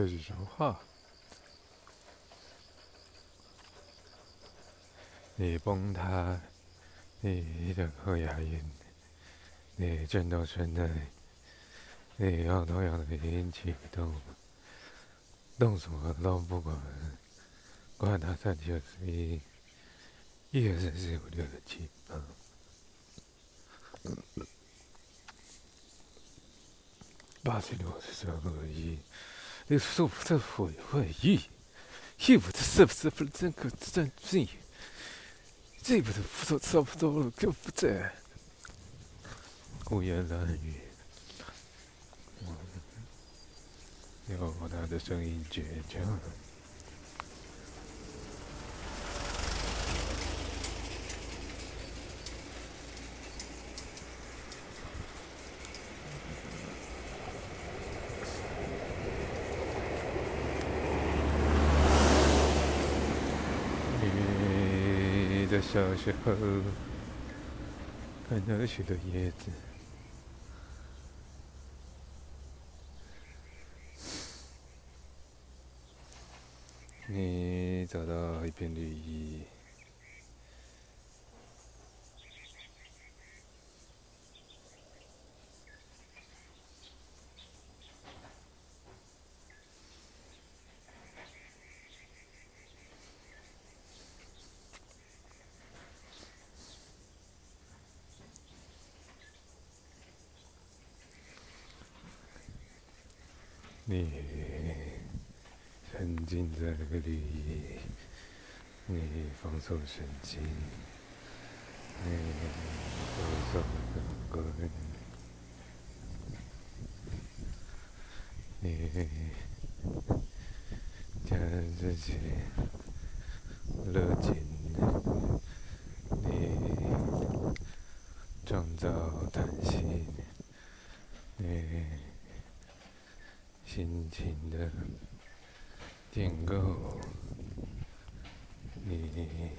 开始说话。你崩塌，你的口牙龈，你震动声带，你要同样的引起动，动什么都不管，管它三七二十一，一二三四五六七八。八七六十三个一，六十五这会会一，一五这是不是不这个真正？这不是不说差不多了，就不在。胡言乱语，有他的声音倔强。的小时候，看到许多叶子，你找到一片绿意。你沉浸在那个绿意，你放松神经，你放松感官，你将自己勒紧，你创造弹性，你。心情的建构，你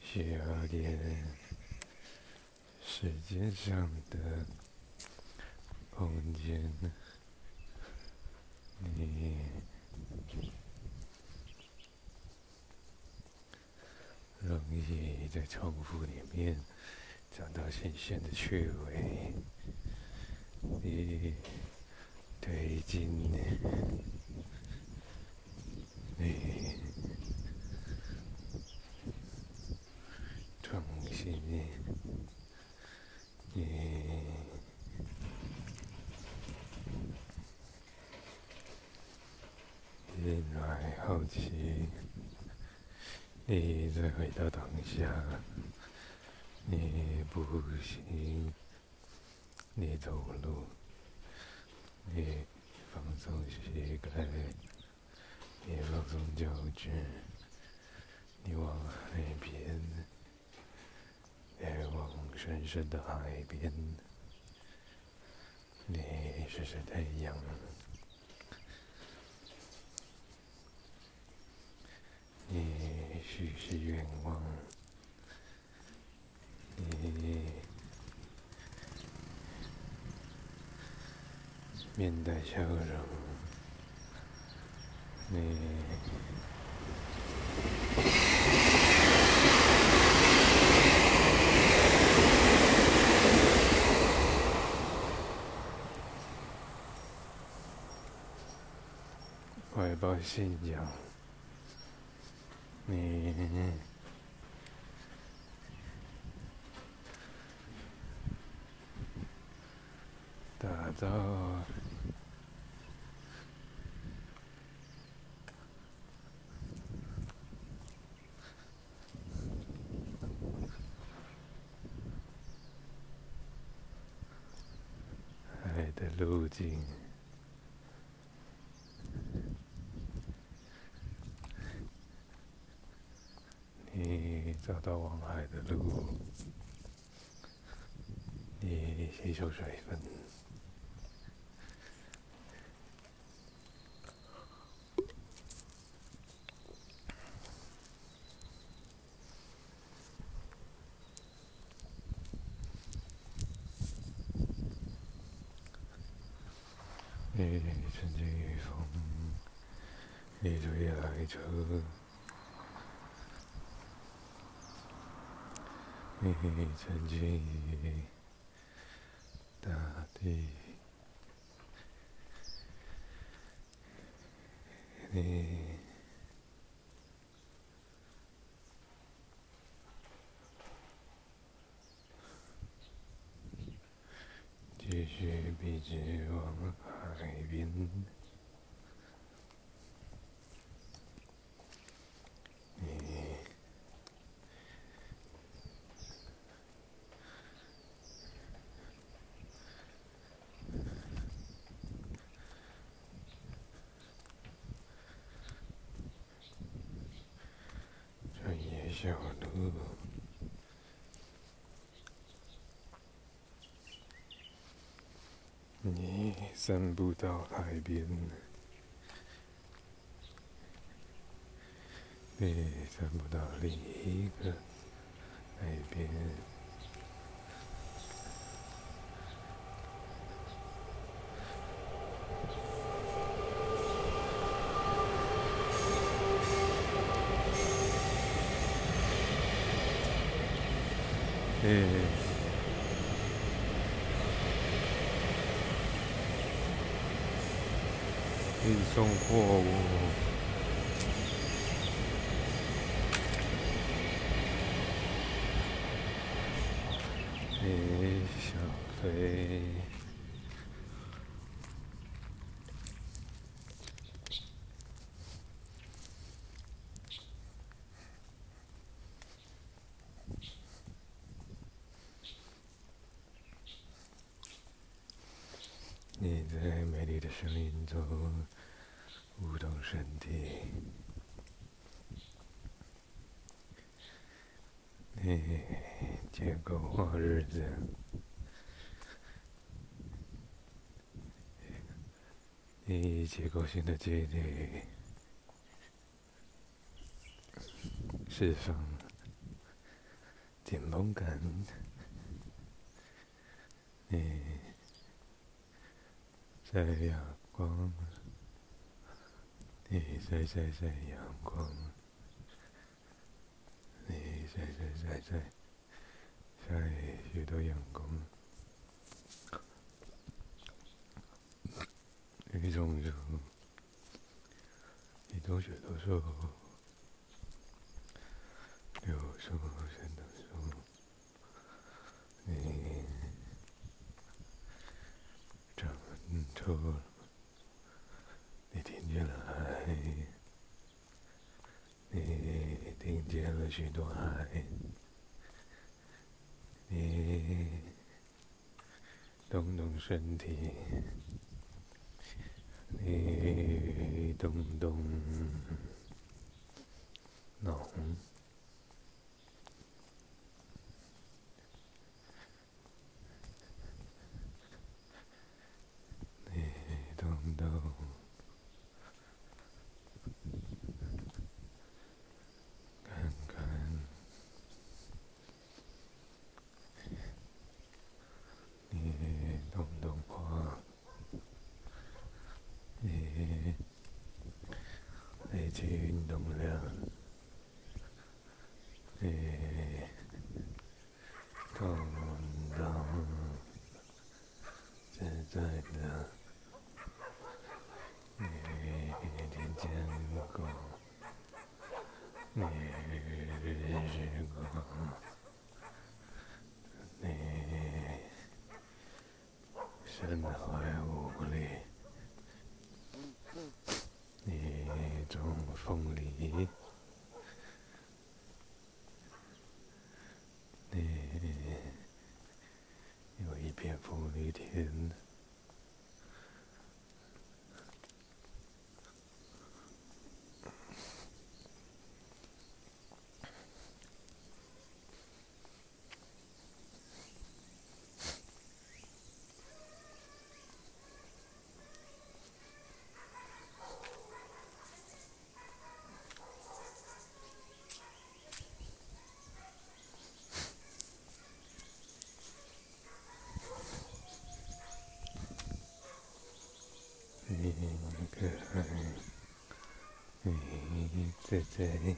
需要点时间上的空间，你容易在重复里面找到新鲜的趣味。你推进，你创新，你引来好奇，你再回到当下，你不行。你走路，你放松膝盖，你放松脚趾，你往海边，你往深深的海边，你晒晒太阳，你许许愿望，你。面带笑容，你怀抱信仰，你打造。的路径，你找到往海的路，你吸收水分。你曾经与风，你追来车，你曾经与大地，你。继续笔直往海边，你穿越小路。你散步到海边，你散步到另一个海边，你。运送货物，你想飞，你在美丽的声音中。身体，你结构化日子，你结构性的记忆，释放紧绷感，你在阳光。你在在在阳光，你在在在在在许多阳光，一种就一种许多树，有树选的树，你长出。你听见了海，你听见了许多海，你动动身体，你动动脑。运动量，诶，动动自在的，你听见过，你认识过，你身种凤梨，你有一片凤梨田。对对在，你。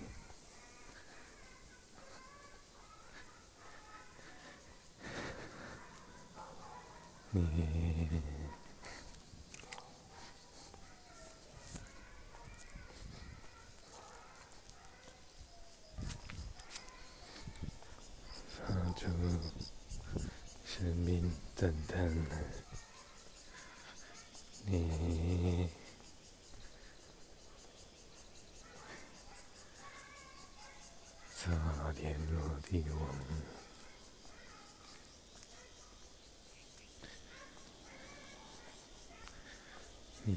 等等，你差点落地网，你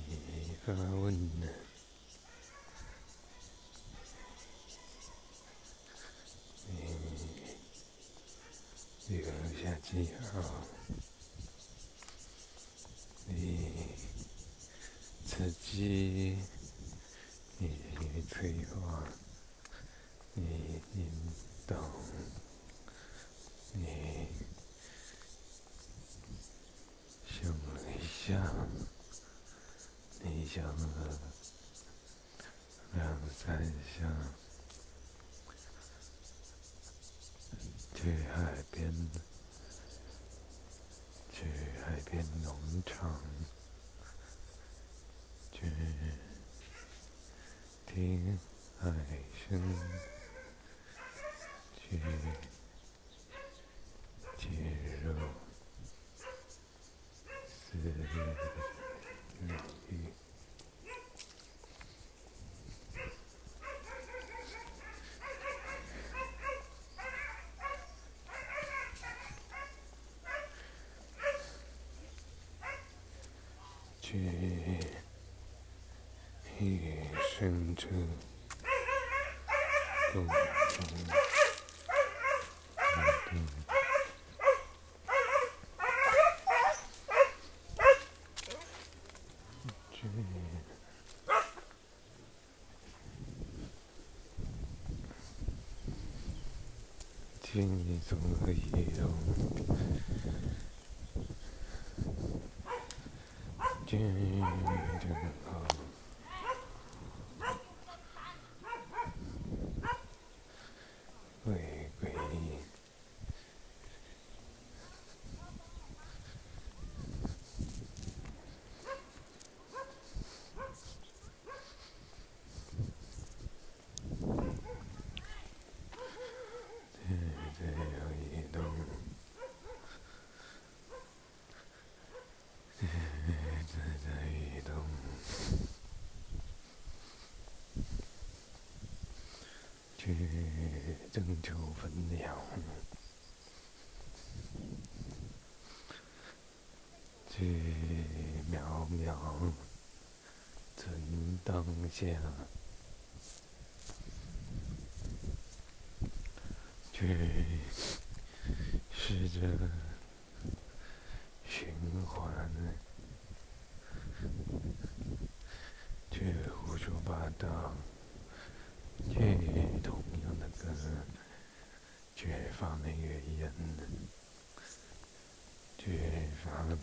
发问呢？你留下记号。自己，你催化，你引导，你想一下，你想了两三下，去海边，去海边农场。去听海声，去进入思绪，去。一生中，共同活动，轻松的移动，渐渐。去征求分量，去渺渺存当下，去试着循环，去胡说八道。去同样的歌，去发明语言，去发明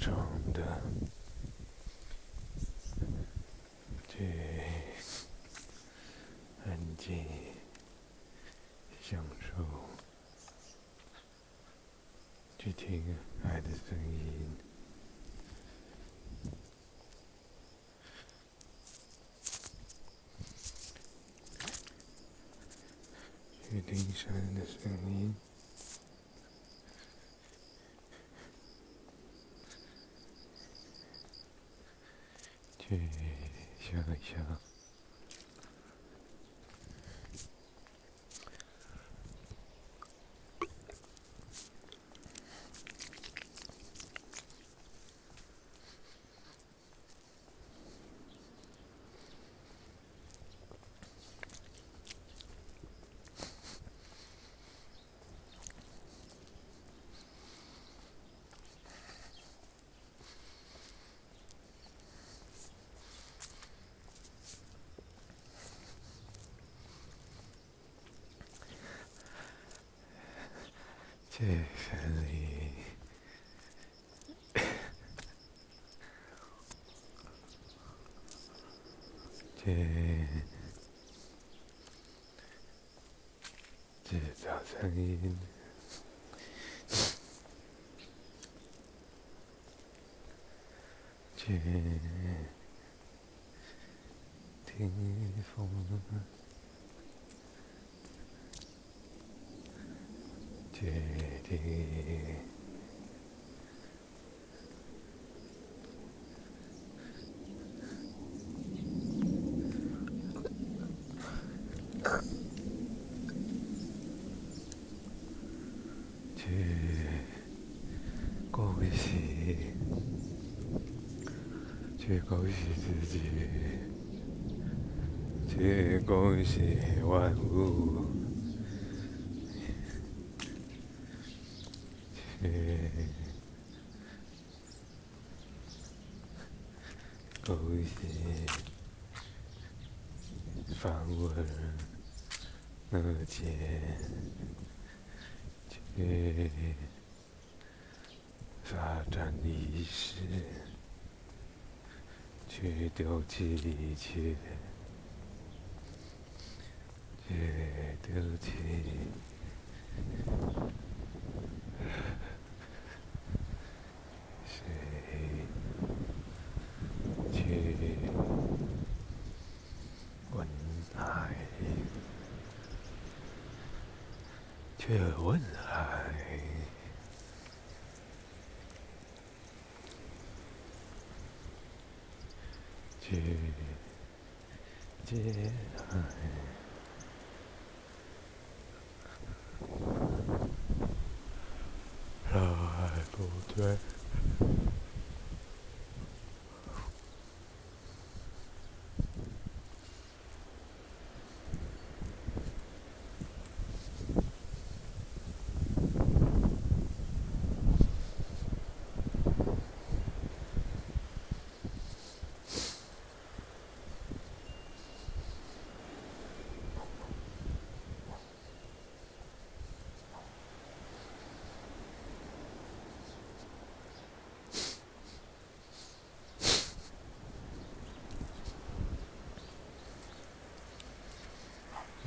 日常的，去安静享受，去听爱的声音。去听山的声音，去想一想。谢谢你。这这叫声音。这听风。去恭喜自己，去恭喜万物，去恭喜繁文缛节，去发展历史。去丢弃一切，去丢弃，谁去问爱，去问爱。去接爱，让爱不退。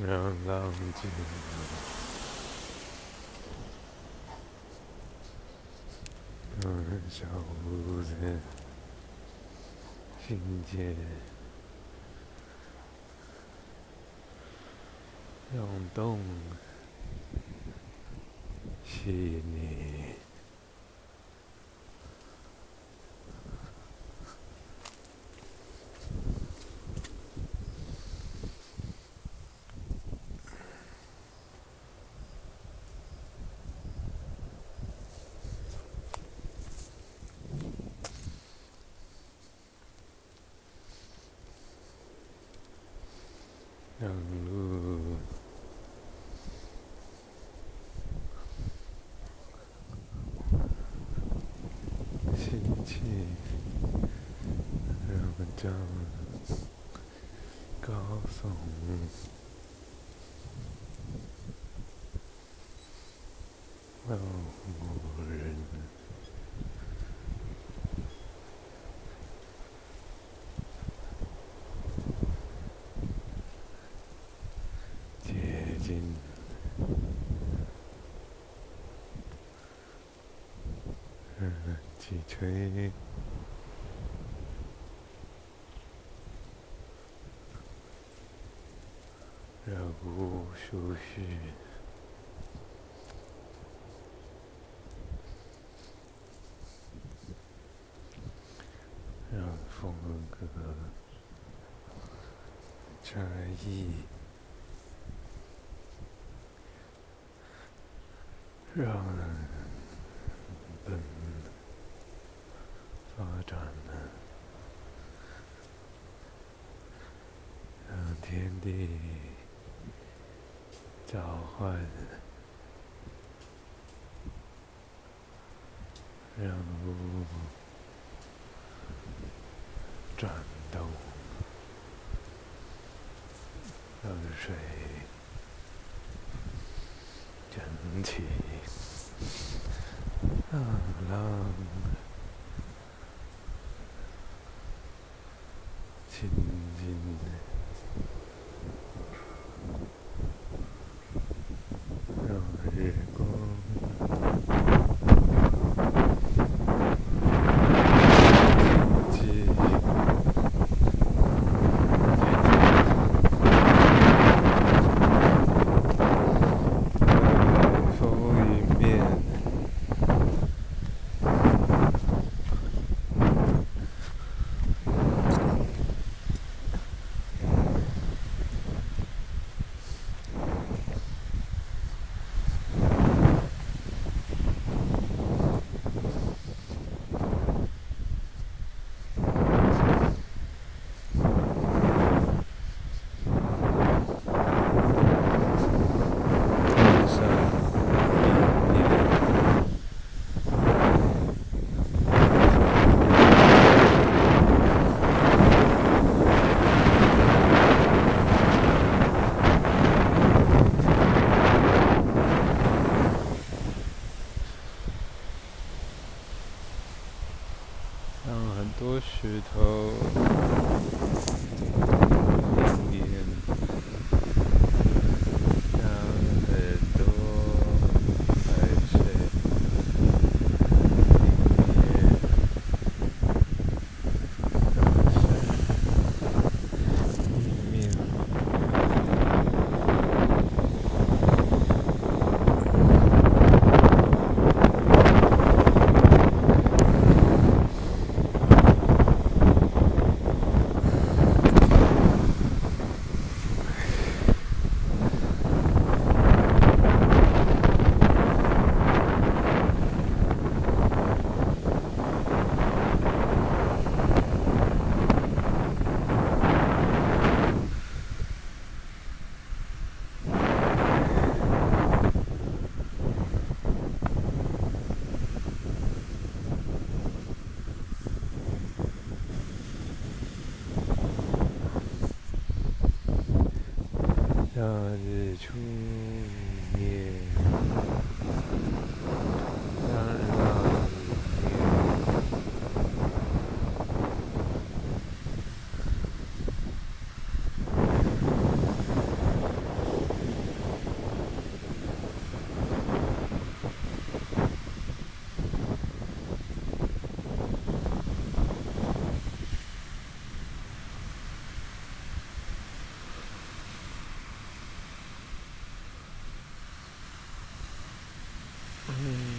让浪静，让小屋子心间涌动，细腻。路，心情让这高耸，让无人接近，让气吹，让无数绪，让风格差异。让让天地召唤，让物转动，让水新人で Hmm.